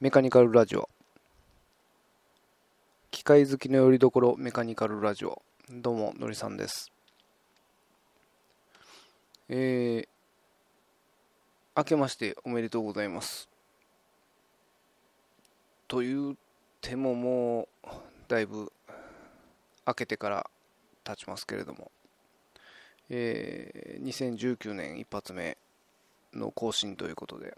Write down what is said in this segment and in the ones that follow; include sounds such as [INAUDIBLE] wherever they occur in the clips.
メカニカルラジオ。機械好きのよりどころメカニカルラジオ。どうものりさんです。えー、明けましておめでとうございます。と言ってももうだいぶ明けてから経ちますけれども。えー、2019年一発目の更新ということで。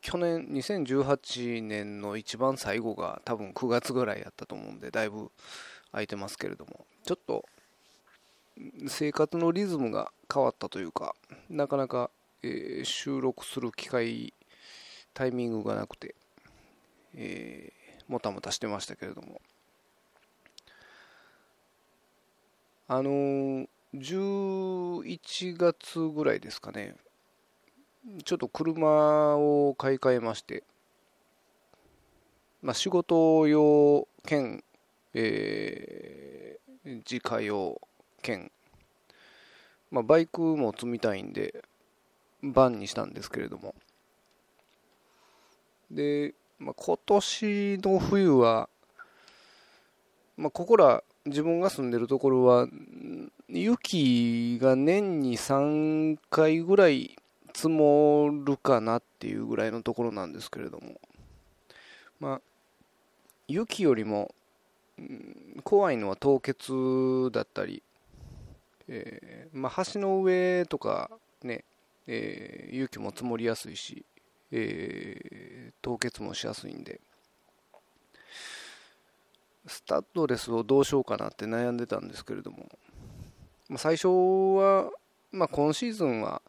去年2018年の一番最後が多分9月ぐらいやったと思うんでだいぶ空いてますけれども。ちょっと生活のリズムが変わったというかなかなか、えー、収録する機会タイミングがなくて、えー、もたもたしてましたけれども。あのー、11月ぐらいですかね。ちょっと車を買い替えまして、まあ、仕事用兼、えー、自家用兼、まあ、バイクも積みたいんで、バンにしたんですけれども。で、まあ、今年の冬は、まあ、ここら自分が住んでるところは雪が年に3回ぐらい積もるかなっていうぐらいのところなんですけれども、まあ、雪よりも、怖いのは凍結だったり、えー、まあ、橋の上とかね、えー、雪も積もりやすいし、えー、凍結もしやすいんで、スタッドレスをどうしようかなって悩んでたんですけれども、まあ、最初は、まあ、今シーズンは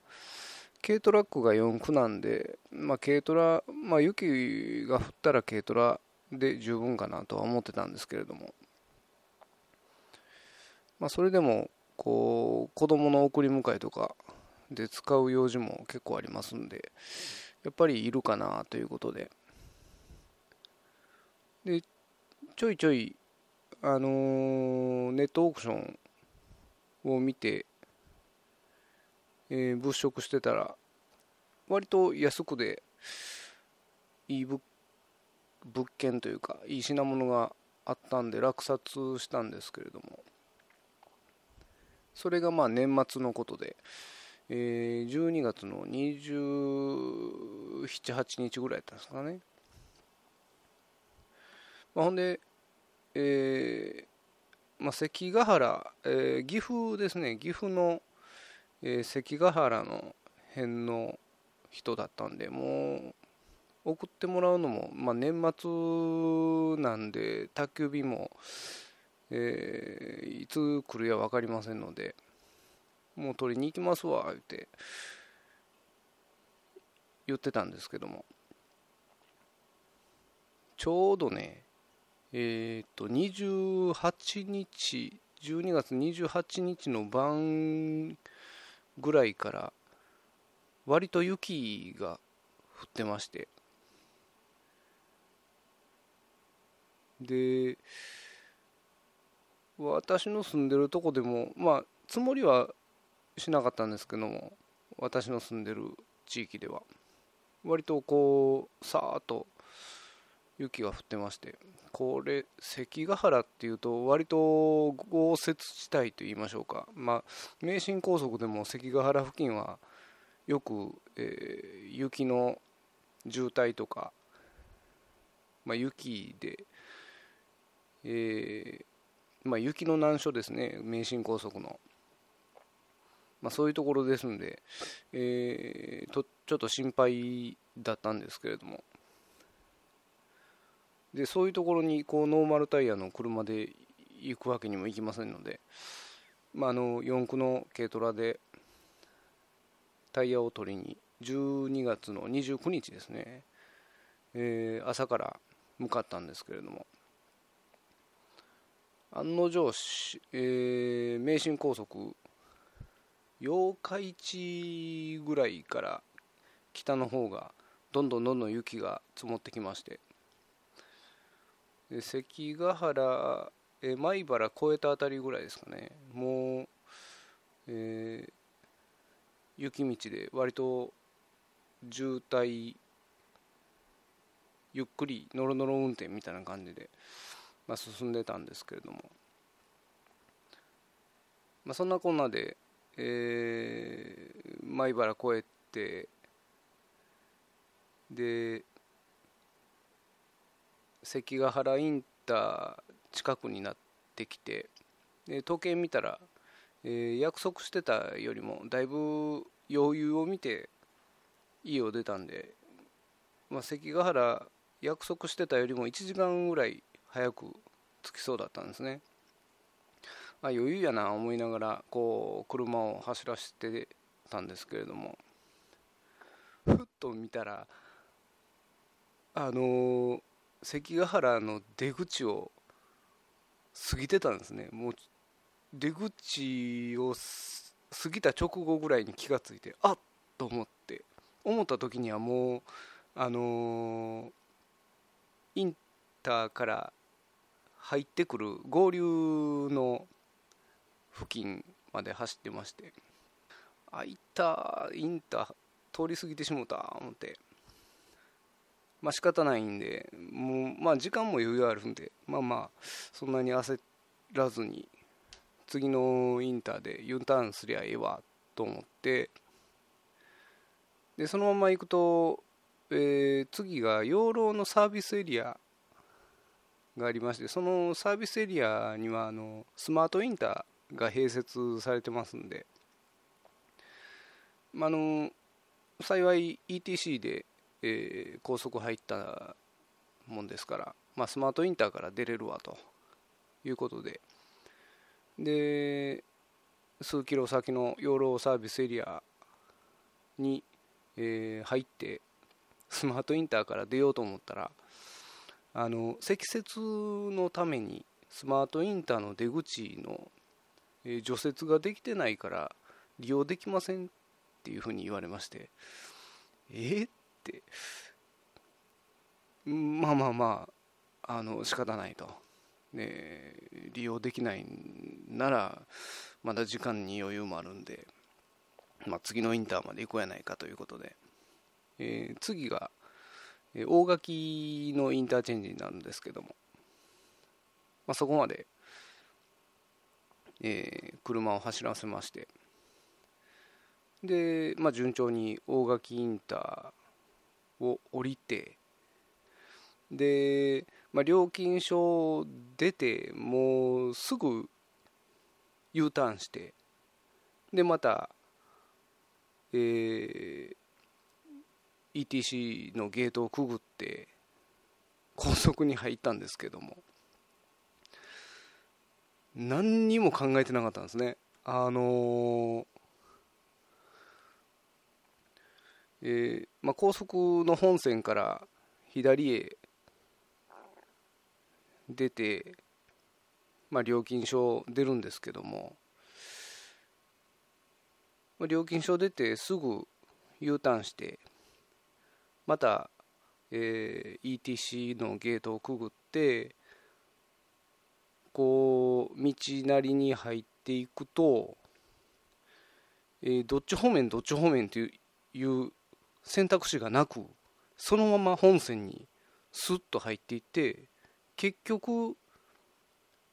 軽トラックが4区なんで、まあ、軽トラ、まあ、雪が降ったら軽トラで十分かなとは思ってたんですけれども、まあ、それでもこう子供の送り迎えとかで使う用事も結構ありますんでやっぱりいるかなということで。でちょいちょいあの、ネットオークションを見てえー、物色してたら割と安くでいい物件というかいい品物があったんで落札したんですけれども。それがまあ年末のことで、えー、12月の278日ぐらいだったんですかね、まあ、ほんで、えーまあ、関ヶ原、えー、岐阜ですね。岐阜のえー、関ヶ原の辺の人だったんでもう送ってもらうのも、まあ、年末なんで宅急便も、えー、いつ来るや分かりませんのでもう取りに行きますわ言って言ってたんですけども。ちょうどねえっ、と28日12月28日の晩ぐらいから割と雪が降ってまして。で私の住んでるとこでもまあ積もりはしなかったんですけども私の住んでる地域では。割とこうさーっと雪が降ってましてこれ関ヶ原っていうと割と豪雪地帯と言いましょうか。まあ名神高速でも関ヶ原付近はよく、えー、雪の渋滞とか、まあ、雪で、えー、まあ、雪の難所ですね名神高速の、まあ、そういうところですんで、えー、とちょっと心配だったんですけれども。でそういうところにこうノーマルタイヤの車で行くわけにもいきませんので、まあ、あの四駆の軽トラでタイヤを取りに12月の29日ですね、えー、朝から向かったんですけれども案の定、えー、名神高速八日市ぐらいから北の方がどんどんどんどん雪が積もってきましてで関ヶ原え米原越えたあたりぐらいですかね。もう、えー、雪道で割と渋滞ゆっくりノロノロ運転みたいな感じで、まあ、進んでたんですけれども、まあ、そんなこんなで、えー、米原越えてで関ヶ原インター近くになってきてで時計見たら、えー、約束してたよりもだいぶ余裕を見て家を出たんで、まあ、関ヶ原約束してたよりも1時間ぐらい早く着きそうだったんですね。あ余裕やな思いながらこう車を走らせてたんですけれどもふっと見たらあの関ヶ原の出口を過ぎてたんですね。もう出口を過ぎた直後ぐらいに気がついてあっと思って。思った時にはもうあのー、インターから入ってくる合流の付近まで走ってましてあいたインター通り過ぎてしもた思って。まあ仕方ないんでもうまあ時間も余裕あるんでまあまあそんなに焦らずに次のインターで U ターンすりゃええわと思ってでそのまま行くと、えー、次が養老のサービスエリアがありましてそのサービスエリアにはあのスマートインターが併設されてますんで、まあの幸い ETC でえー、高速入ったもんですから、まあ、スマートインターから出れるわということで。で数キロ先の養老サービスエリアに、えー、入ってスマートインターから出ようと思ったらあの積雪のためにスマートインターの出口の、えー、除雪ができてないから利用できませんっていうふうに言われましてえー、って。まあまあまああの仕方ないと、ね、利用できないならまだ時間に余裕もあるんで、まあ、次のインターまで行こうやないかということで、えー、次が大垣のインターチェンジになるんですけども、まあ、そこまで、えー、車を走らせまして。で、まあ、順調に大垣インターを降りてで、まあ、料金所出てもうすぐ U ターンしてでまた、えー、ETC のゲートをくぐって高速に入ったんですけども何にも考えてなかったんですね。あのーえー、まあ、高速の本線から左へ出て、まあ、料金所出るんですけども、まあ、料金所出てすぐ U ターンしてまた、えー、ETC のゲートをくぐってこう道なりに入っていくと、えー、どっち方面どっち方面っていう選択肢がなくそのまま本線にスッと入っていって結局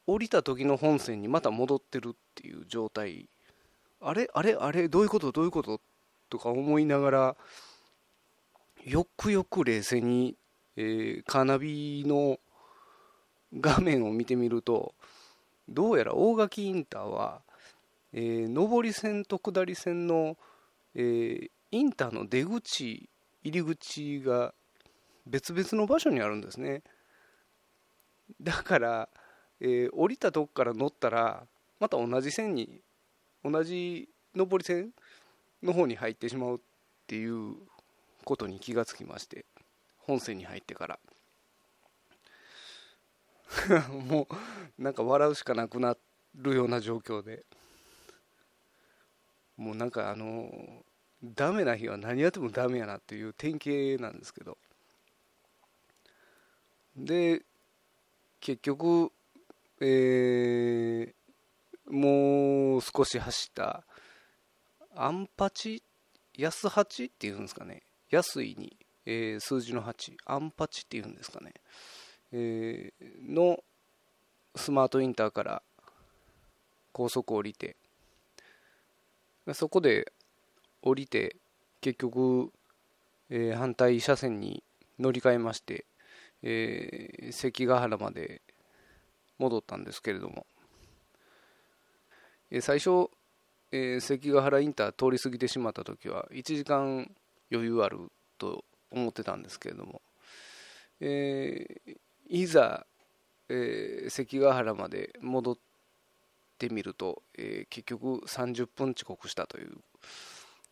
降りた時の本線にまた戻ってるっていう状態。あれ？あれ？あれ？どういうこと？どういうこと？とか思いながらよくよく冷静に、えー、カーナビの画面を見てみるとどうやら大垣インターは、えー、上り線と下り線の、えー、インターの出口入り口が別々の場所にあるんですね。だから、えー、降りたとこから乗ったらまた同じ線に同じ上り線の方に入ってしまうっていうことに気がつきまして本線に入ってから。[LAUGHS] もうなんか笑うしかなくなるような状況で。もうなんかあのダメな日は何やってもダメやなっていう典型なんですけど。で結局えー、もう少し走ったアンパチ？安八っていうんですかね。安いに、えー、数字の8アンパチっていうんですかね、えー、のスマートインターから高速降りてそこで降りて結局、えー、反対車線に乗り換えまして、えー、関ヶ原まで戻ったんですけれども、えー、最初、え、関ヶ原インター通り過ぎてしまった時は1時間余裕あると思ってたんですけれども、え、いざ、え、関ヶ原まで戻ってみると、え、結局30分遅刻したという、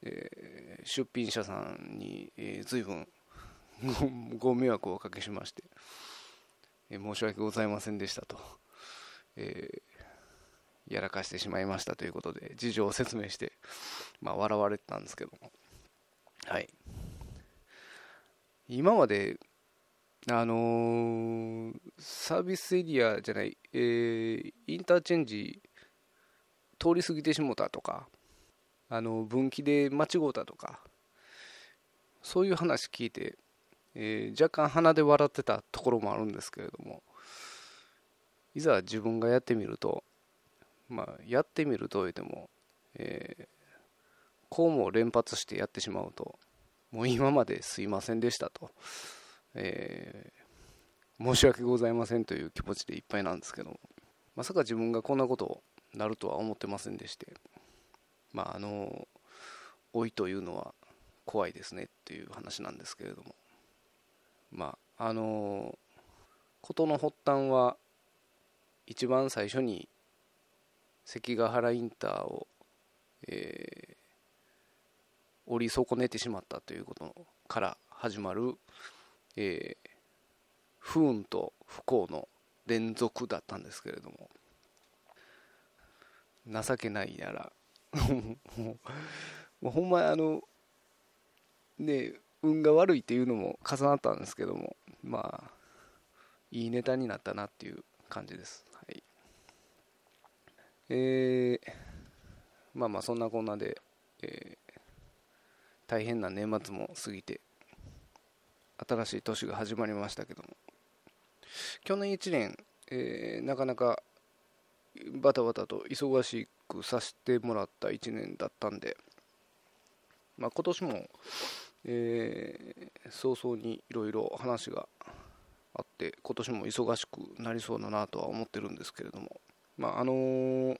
えー、出品者さんに、えー、随分 [LAUGHS] ご迷惑をおかけしまして、えー、申し訳ございませんでしたと、えー、やらかしてしまいましたということで事情を説明して、まあ、笑われてたんですけども。はい。今まであのー、サービスエリアじゃない、えー、インターチェンジ通り過ぎてしもたとかあの分岐で間違うたとかそういう話聞いて、えー、若干鼻で笑ってたところもあるんですけれどもいざ自分がやってみるとまあやってみると言っても、えー、こうも連発してやってしまうともう今まですいませんでしたと、えー、申し訳ございませんという気持ちでいっぱいなんですけどまさか自分がこんなことになるとは思ってませんでしてまああの老いというのは怖いですねっていう話なんですけれども。まああの事の発端は一番最初に関ヶ原インターを、えー、降り損ねてしまったということから始まる、えー、不運と不幸の連続だったんですけれども。情けないやらもうほんまあのね運が悪いっていうのも重なったんですけどもまあいいネタになったなっていう感じです、はい、えー、まあまあそんなこんなで、えー大変な年末も過ぎて新しい年が始まりましたけども。去年1年、えー、なかなかバタバタと忙しいくさせてもらった1年だったんで、まあ、今年も、えー、早々にいろいろ話があって今年も忙しくなりそうだなとは思ってるんですけれども、まああのー、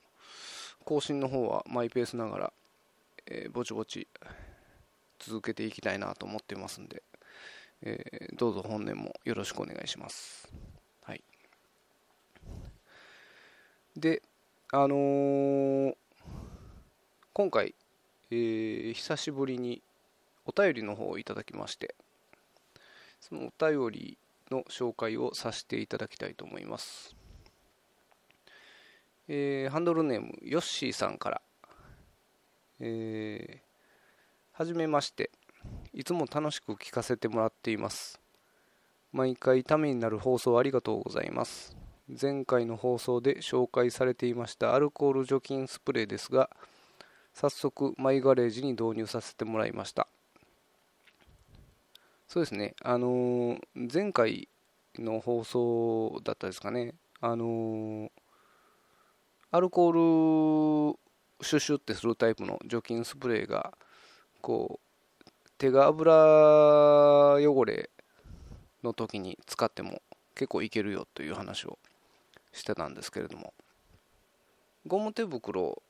更新の方はマイペースながら、えー、ぼちぼち続けていきたいなと思ってますんで、えー、どうぞ本年もよろしくお願いします。はい。で、あのー、今回、えー、久しぶりにお便りの方をいただきまして、そのお便りの紹介をさせていただきたいと思います。えー、ハンドルネーム、ヨッシーさんから、えー、はじめまして。いつも楽しく聞かせてもらっています。毎回ためになる放送ありがとうございます。前回の放送で紹介されていましたアルコール除菌スプレーですが、早速マイガレージに導入させてもらいました。そうですね、あのー、前回の放送だったですかね、あのー、アルコールシュシュってするタイプの除菌スプレーがこう手が油汚れの時に使っても結構いけるよという話をしてたんですけれども。ゴム手袋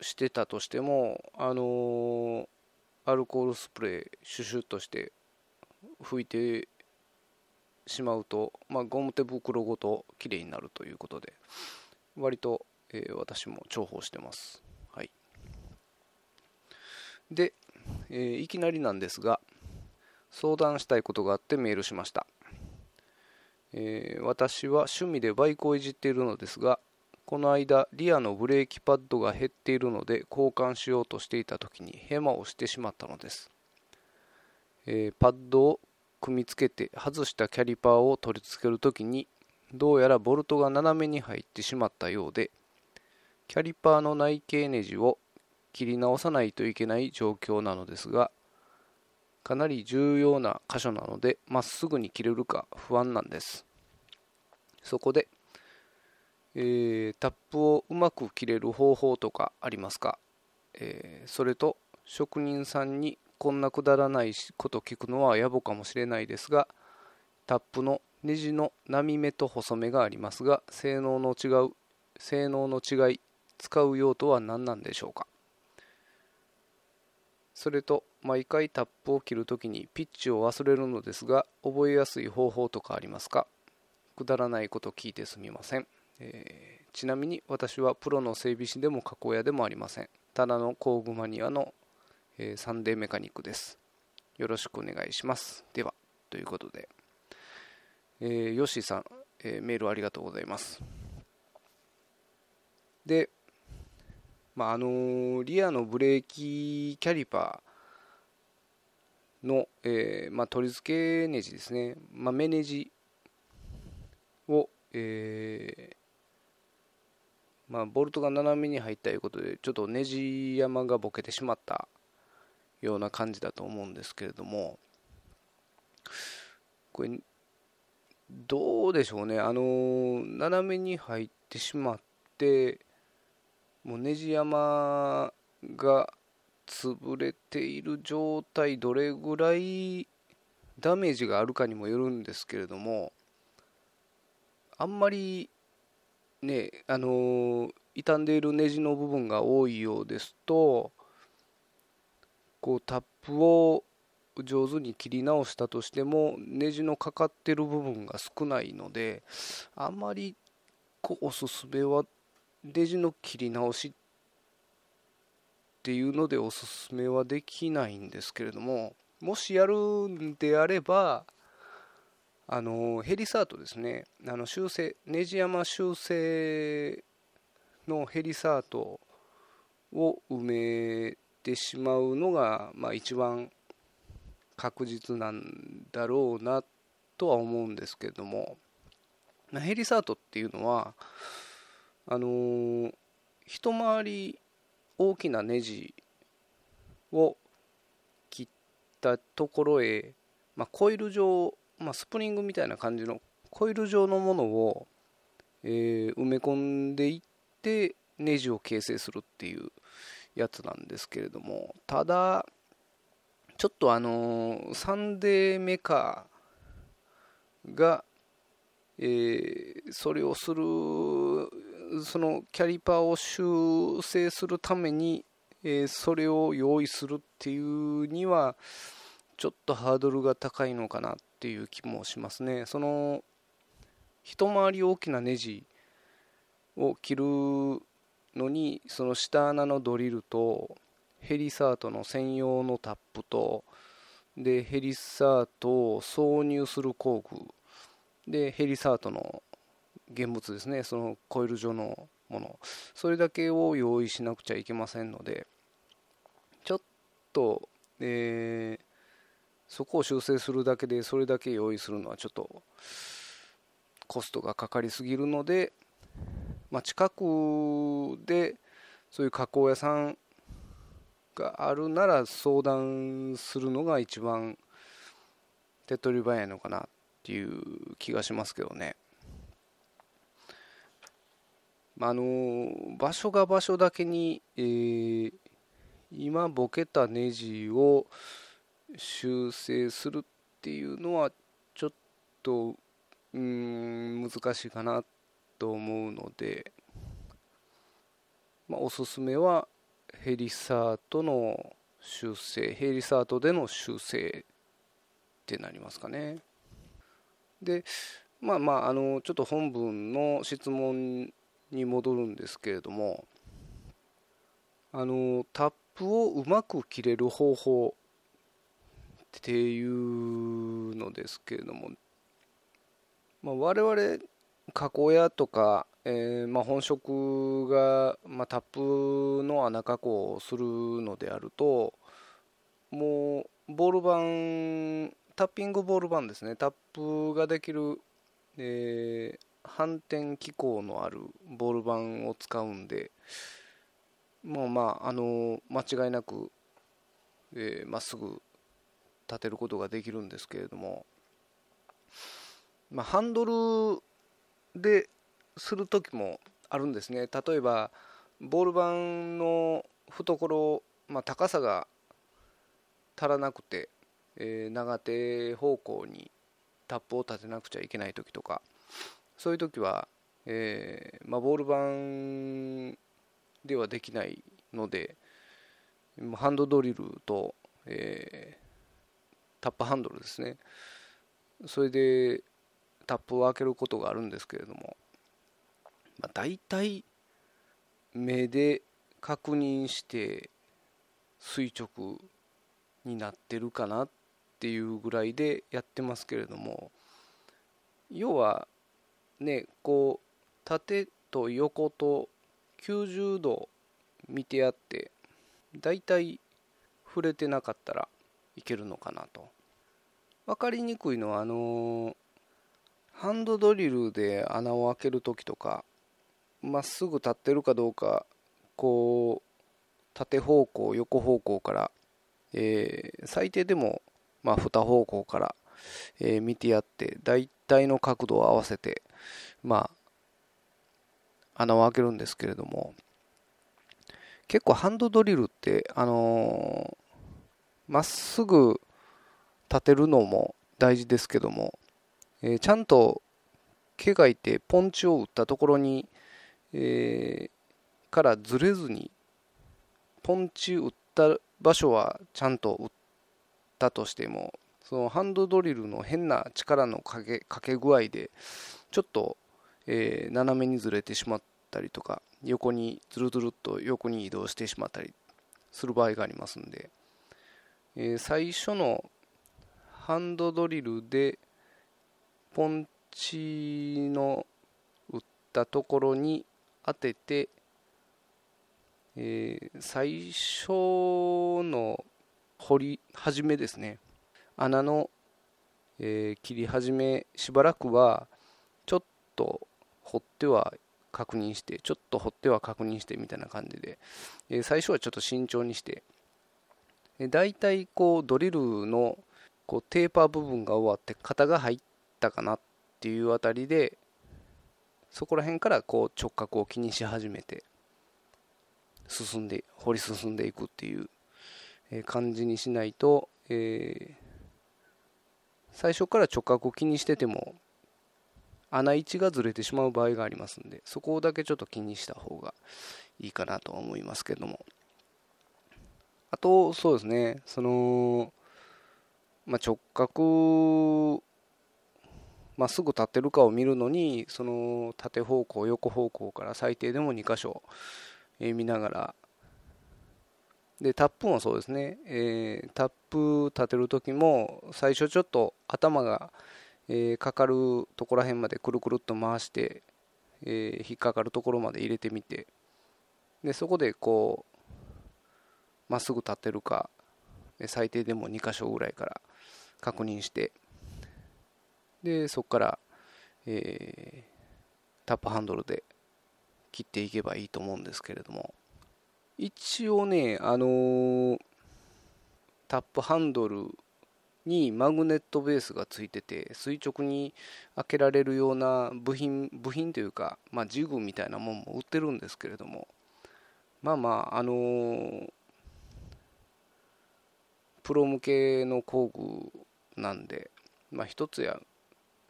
してたとしてもあの、アルコールスプレーシュシュッとして拭いてしまうと、まあ、ゴム手袋ごときれいになるということで割と、えー、私も重宝してます。はい。で、えー、いきなりなんですが、相談したいことがあってメールしました。えー、私は趣味でバイクをいじっているのですが、この間、リアのブレーキパッドが減っているので交換しようとしていた時にヘマをしてしまったのです。えー、パッドを組み付けて外したキャリパーを取り付ける時にどうやらボルトが斜めに入ってしまったようでキャリパーの内径ネジを切り直さないといけない状況なのですがかなり重要な箇所なのでまっすぐに切れるか不安なんです。そこで、えー、タップをうまく切れる方法とかありますか、えー、それと職人さんにこんなくだらないこと聞くのは野暮かもしれないですがタップのネジの波目と細目がありますが性能の違う性能の違い使う用途は何なんでしょうか？それと毎回タップを切るときにピッチを忘れるのですが覚えやすい方法とかありますか？くだらないこと聞いてすみません、えー、ちなみに私はプロの整備士でも加工屋でもありません。ただの工具マニアの、えー、サンデーメカニックです。よろしくお願いします。ではということで、えー、ヨッシーさん、えー、メールありがとうございます。でまああのリアのブレーキキャリパーの、えーまあ、取り付けネジですね、まあ、目ネジを、えーまあ、ボルトが斜めに入ったということでちょっとネジ山がボケてしまったような感じだと思うんですけれどもこれどうでしょうね。あの斜めに入ってしまってもうネジ山が潰れている状態どれぐらいダメージがあるかにもよるんですけれどもあんまりねあの傷んでいるネジの部分が多いようですとこうタップを上手に切り直したとしてもネジのかかってる部分が少ないのであんまりこうおすすめはレジの切り直しっっていうのでおすすめはできないんですけれどももしやるんであればあのヘリサートですね。あの修正ネジ山修正のヘリサートを埋めてしまうのが、まあ、一番確実なんだろうなとは思うんですけれどもヘリサートっていうのはあの、一回り大きなネジを切ったところへ、まあ、コイル状、まあ、スプリングみたいな感じのコイル状のものを、えー、埋め込んでいってネジを形成するっていうやつなんですけれども。ただちょっとあのー、サンデーメカーが、えー、それをするそのキャリパーを修正するために、えー、それを用意するっていうにはちょっとハードルが高いのかなっていう気もしますね。その一回り大きなネジを切るのにその下穴のドリルとヘリサートの専用のタップとでヘリサートを挿入する工具でヘリサートの現物ですね。そのコイル状のもの。それだけを用意しなくちゃいけませんので。ちょっと、えー、そこを修正するだけでそれだけ用意するのはちょっとコストがかかりすぎるので、まあ、近くでそういう加工屋さんがあるなら相談するのが一番手っ取り早いのかなっていう気がしますけどね。あの場所が場所だけに、えー、今ボケたネジを修正するっていうのはちょっとうん難しいかなと思うので、まあ、おすすめはヘリサートの修正ヘリサートでの修正ってなりますかね。でまあまああのちょっと本文の質問に戻るんですけれどもあのタップをうまく切れる方法っていうのですけれども、まあ、我々加工屋とか、えー、まあ、本職が、まあ、タップの穴加工をするのであるともうボール板タッピングボール板ですね。タップができる、えー、反転機構のあるボール板を使うんでもうまああの間違いなくま、えー、っすぐ立てることができるんですけれども、まあ、ハンドルでする時もあるんですね。例えばボール板の懐、まあ、高さが足らなくて、えー、長手方向にタップを立てなくちゃいけない時とかそういう時は、えーまあ、ボール板ではできないのでハンドドリルと、えー、タップハンドルですね。それでタップを開けることがあるんですけれども、まあ、大体目で確認して垂直になってるかなっていうぐらいでやってますけれども要はねこう縦と横と90度見てやってだいたい触れてなかったらいけるのかなと。分かりにくいのはあのハンドドリルで穴を開ける時とかまっすぐ立ってるかどうかこう縦方向横方向から、えー、最低でもまあ2方向から、えー、見てやって大体の角度を合わせてまあ穴を開けるんですけれども結構ハンドドリルってあのま、っすぐ立てるのも大事ですけども、えー、ちゃんと毛がいてポンチを打ったところに、えー、からずれずにポンチ打った場所はちゃんと打ったとしてもそのハンドドリルの変な力のかけかけ具合でちょっと、えー、斜めにずれてしまったりとか横にずるずるっと横に移動してしまったりする場合がありますんで、えー、最初のハンドドリルでポンチの打ったところに当てて、えー、最初の掘り始めですね。穴の、えー、切り始めしばらくはと掘っては確認してちょっと掘っては確認してみたいな感じで、え最初はちょっと慎重にして。で大体こうドリルのこうテーパー部分が終わって型が入ったかなっていうあたりでそこら辺からこう直角を気にし始めて進んで掘り進んでいくっていう感じにしないと、えー、最初から直角を気にしてても穴位置がずれてしまう場合がありますんでそこだけちょっと気にした方がいいかなと思いますけども。あとそうですね。その、まあ、直角まっすぐ立ってるかを見るのにその縦方向横方向から最低でも2箇所、え見ながら。でタップもそうですね、えー、タップ立てる時も最初ちょっと頭がえー、かかるところら辺までくるくるっと回して、えー、引っかかるところまで入れてみてでそこでこうまっすぐ立てるか最低でも2箇所ぐらいから確認してでそこから、えー、タップハンドルで切っていけばいいと思うんですけれども一応ねあのー、タップハンドルにマグネットベースがついてて垂直に開けられるような部品部品というか、まあ、ジグみたいなもんも売ってるんですけれどもまあまああのー、プロ向けの工具なんで、まあ、1つや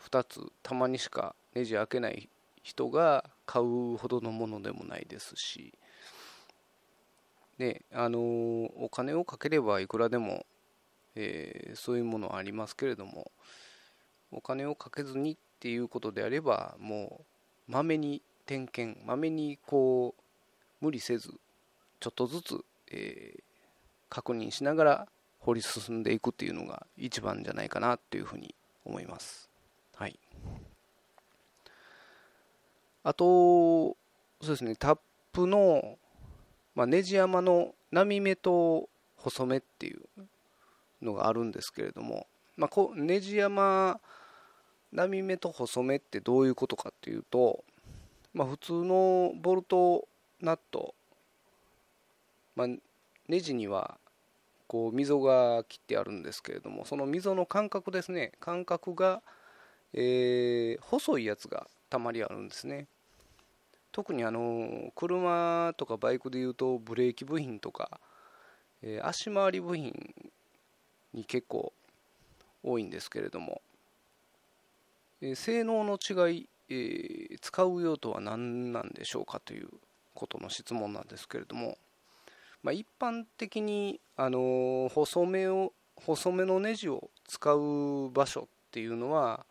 2つたまにしかネジ開けない人が買うほどのものでもないですし、ねあのー、お金をかければいくらでもえー、そういうものはありますけれどもお金をかけずにっていうことであればもうまめに点検まめにこう無理せずちょっとずつ、えー、確認しながら掘り進んでいくっていうのが一番じゃないかなっていうふうに思います。はい、あとそうですねタップの、まあ、ネジ山の波目と細めっていうのがあるんですけれども、まあ、こネジ山波目と細めってどういうことかっていうと、まあ、普通のボルトナット、まあ、ネジにはこう溝が切ってあるんですけれどもその溝の間隔ですね間隔が、えー、細いやつがたまにあるんですね。特にあの車とかバイクでいうとブレーキ部品とか、えー、足回り部品に結構多いんですけれども、え、性能の違い、え、使う用途は何なんでしょうかということの質問なんですけれども、まあ、一般的に、あの細めを細めのネジを使う場所っていうのは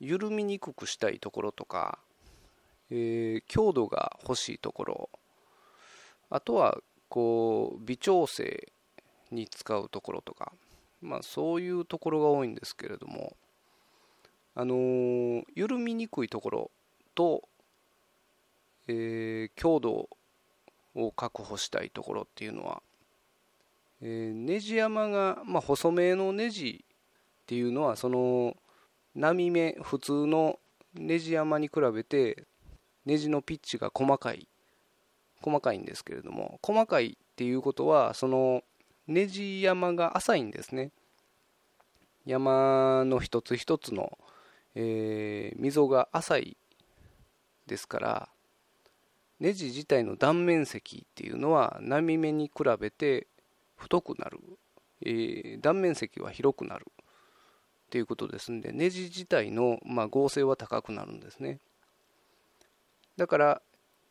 緩みにくくしたいところとかえー、強度が欲しいところ。あとはこう微調整に使うところとか、まあ、そういうところが多いんですけれども、あのー、緩みにくいところと、えー、強度を確保したいところっていうのは、えー、ネジ山が、まあ、細めのネジっていうのはその波目普通のネジ山に比べてネジのピッチが細かい細かいんですけれども細かいっていうことはそのネジ山が浅いんですね。山の一つ一つの、えー、溝が浅いですからネジ自体の断面積っていうのは波目に比べて太くなる、えー、断面積は広くなる。っていうことですんでネジ自体の、まあ、合成は高くなるんですね。だから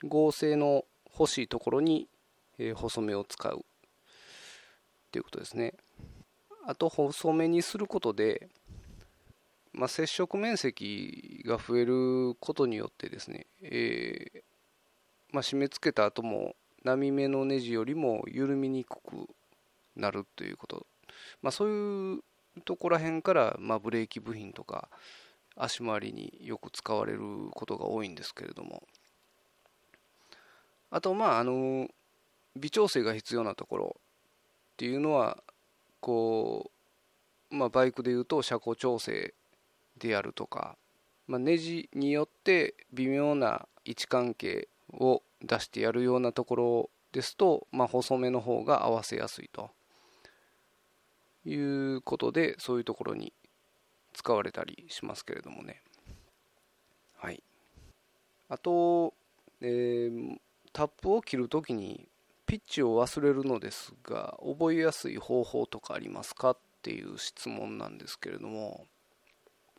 合成の欲しいところに、え細めを使う。っていうことですね。あと細めにすることで、まあ、接触面積が増えることによってですね、えー、まあ、締め付けた後も波目のネジよりも緩みにくくなるということ、まあ、そういうところら辺から、まあ、ブレーキ部品とか足回りによく使われることが多いんですけれども。あとまああの微調整が必要なところ。っていうのはこう、まあ、バイクでいうと車高調整であるとか、まあ、ネジによって微妙な位置関係を出してやるようなところですと、まあ、細めの方が合わせやすいと。いうことでそういうところに使われたりしますけれどもね。はい。あと、えー、タップを切るときにピッチを忘れるのですが覚えやすい方法とかありますかっていう質問なんですけれども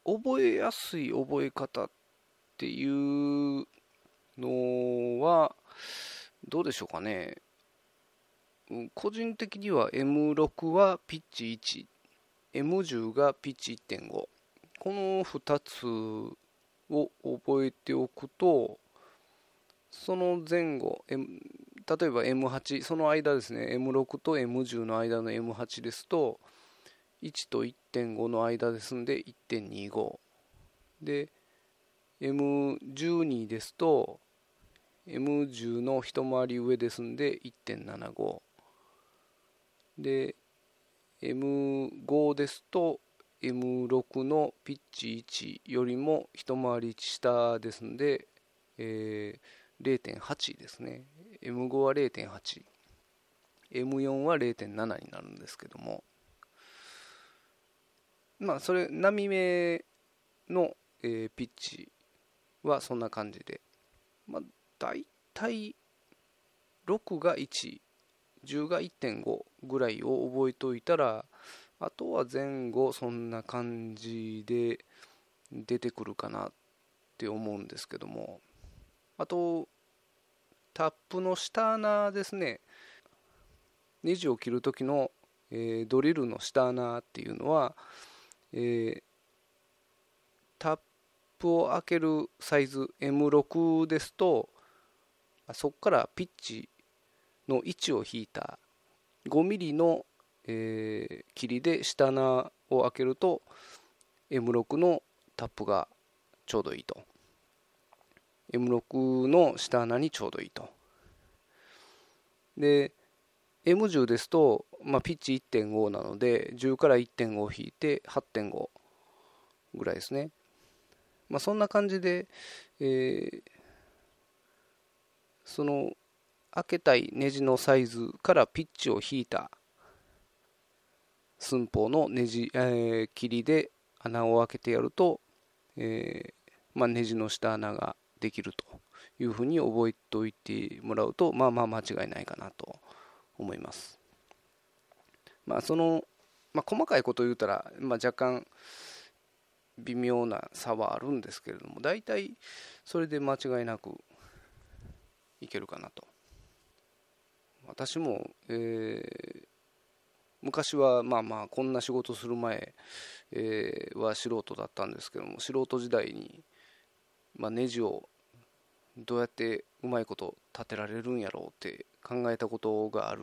覚えやすい覚え方っていうのはどうでしょうかね。個人的には M6 はピッチ 1M10 がピッチ1.5この2つを覚えておくとその前後、M、例えば M8 その間ですね M6 と M10 の間の M8 ですと1と1.5の間ですんで1.25で M12 ですと M10 の一回り上ですんで1.75で M5 ですと M6 のピッチ1よりも一回り下ですんで、えー0.8ですね。M5 は 0.8M4 は0.7になるんですけども。まあそれ波目の、えー、ピッチはそんな感じで。まあ大体6が110が1.5ぐらいを覚えておいたらあとは前後そんな感じで出てくるかなって思うんですけども。あとタップの下穴ですね。ネジを切る時の、えー、ドリルの下穴っていうのは、えー、タップを開けるサイズ M6 ですとそこからピッチの位置を引いた 5mm の、えー、切りで下穴を開けると M6 のタップがちょうどいいと。M6 の下穴にちょうどいいと。で M10 ですと、まあ、ピッチ1.5なので10から1.5引いて8.5ぐらいですね。まあ、そんな感じで、えー、その開けたいネジのサイズからピッチを引いた寸法のネジ、えー、切りで穴を開けてやると、えー、まあ、ネジの下穴ができるというふうに覚えておいてもらうとまあまあ間違いないかなと思います。まあその、まあ、細かいこと言うたら、まあ、若干微妙な差はあるんですけれども大体それで間違いなくいけるかなと私も、えー、昔はまあまあこんな仕事する前、えー、は素人だったんですけども素人時代に、まあ、ネジをどうやってうまいこと立てられるんやろうって考えたことがある、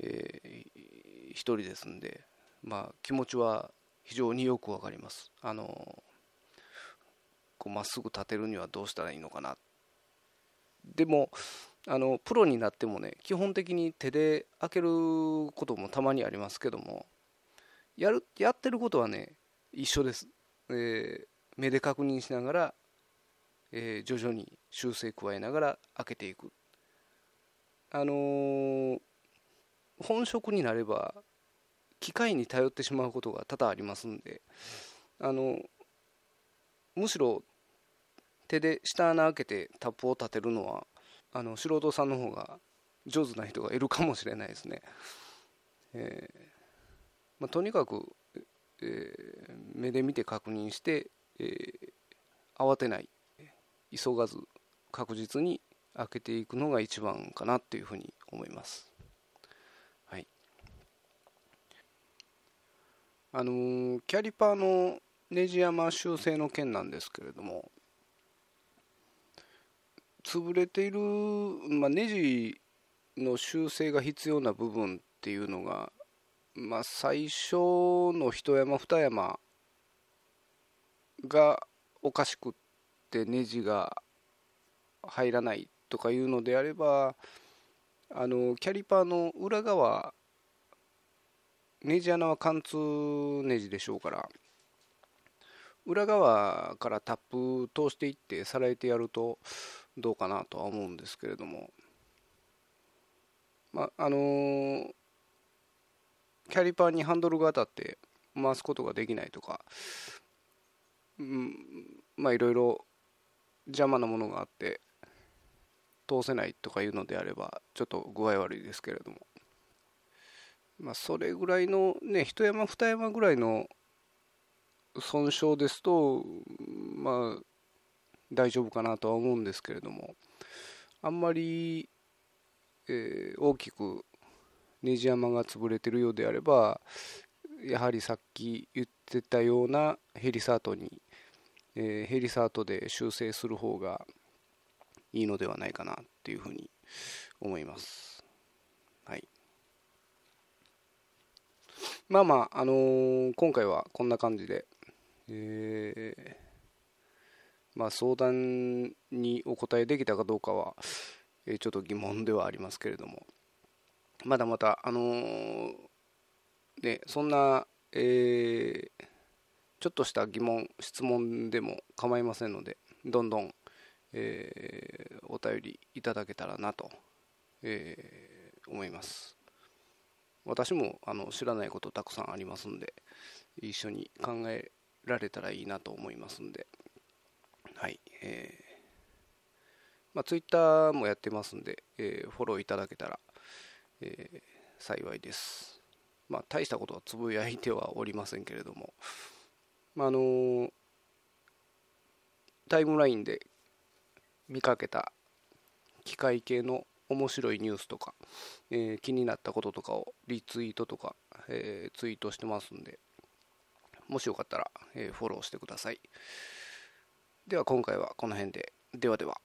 えー、一人ですんで、まあ、気持ちは非常によくわかります。あのこうまっすぐ立てるにはどうしたらいいのかな。でもあのプロになってもね基本的に手で開けることもたまにありますけどもやるやってることはね一緒です、えー、目で確認しながら、えー、徐々に修正加えながら開けていくあのー、本職になれば機械に頼ってしまうことが多々ありますんであのむしろ手で下穴開けてタップを立てるのはあの素人さんの方が上手な人がいるかもしれないですね。えーまあ、とにかく、えー、目で見て確認して、えー、慌てない急がず確実に開けていくのが一番かなっていうふうに思います。はい。あのー、キャリパーのネジ山修正の件なんですけれども潰れている、まあ、ネジの修正が必要な部分っていうのが、まあ、最初の一山二山がおかしくってネジが入らないとかいうのであればあのキャリパーの裏側ネジ穴は貫通ネジでしょうから裏側からタップ通していってさらえてやるとどうかなとは思うんですけれどもまああの、キャリパーにハンドルが当たって回すことができないとか、うん、まあいろいろ邪魔なものがあって通せないとかいうのであればちょっと具合悪いですけれども。まあそれぐらいのね一山二山ぐらいの損傷ですとまあ大丈夫かなとは思うんですけれども。あんまり、えー、大きくネジ山が潰れてるようであればやはりさっき言ってたようなヘリサートに、えー、ヘリサートで修正する方がいいのではないかなっていうふうに思います。はい。まあまあ、あのー、今回はこんな感じで、えー、まあ相談にお答えできたかどうかは、えー、ちょっと疑問ではありますけれども、まだまた、あのー、ね、そんな、えー、ちょっとした疑問、質問でも構いませんので、どんどん、えー、お便りいただけたらなと、えー、思います。私もあの知らないことたくさんありますんで一緒に考えられたらいいなと思いますんで。はいえーまあ、ツイッターもやってますんで、えー、フォローいただけたら、えー、幸いです。まあ大したことはつぶやいてはおりませんけれども、まあ、あの、タイムラインで見かけた機械系の面白いニュースとか、えー、気になったこととかをリツイートとか、えー、ツイートしてますんでもしよかったら、えー、フォローしてください。では今回はこの辺で。ではでは。